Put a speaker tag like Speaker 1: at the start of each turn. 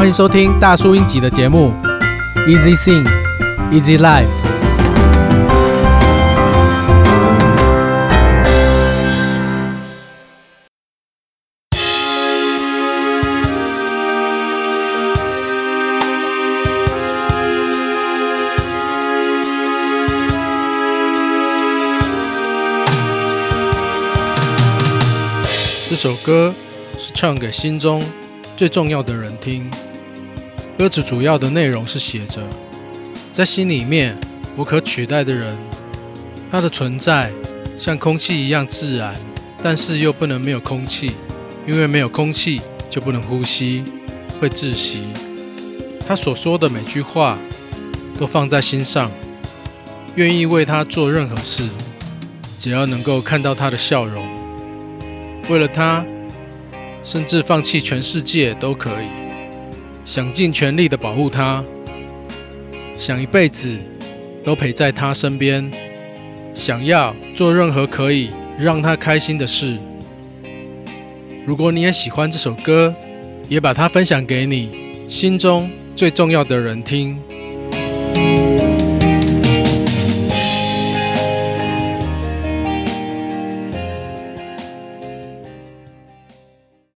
Speaker 1: 欢迎收听大叔英集的节目，Easy Sing, Easy Life。这首歌是唱给心中最重要的人听。歌词主要的内容是写着，在心里面无可取代的人，他的存在像空气一样自然，但是又不能没有空气，因为没有空气就不能呼吸，会窒息。他所说的每句话都放在心上，愿意为他做任何事，只要能够看到他的笑容，为了他，甚至放弃全世界都可以。想尽全力的保护他，想一辈子都陪在他身边，想要做任何可以让他开心的事。如果你也喜欢这首歌，也把它分享给你心中最重要的人听。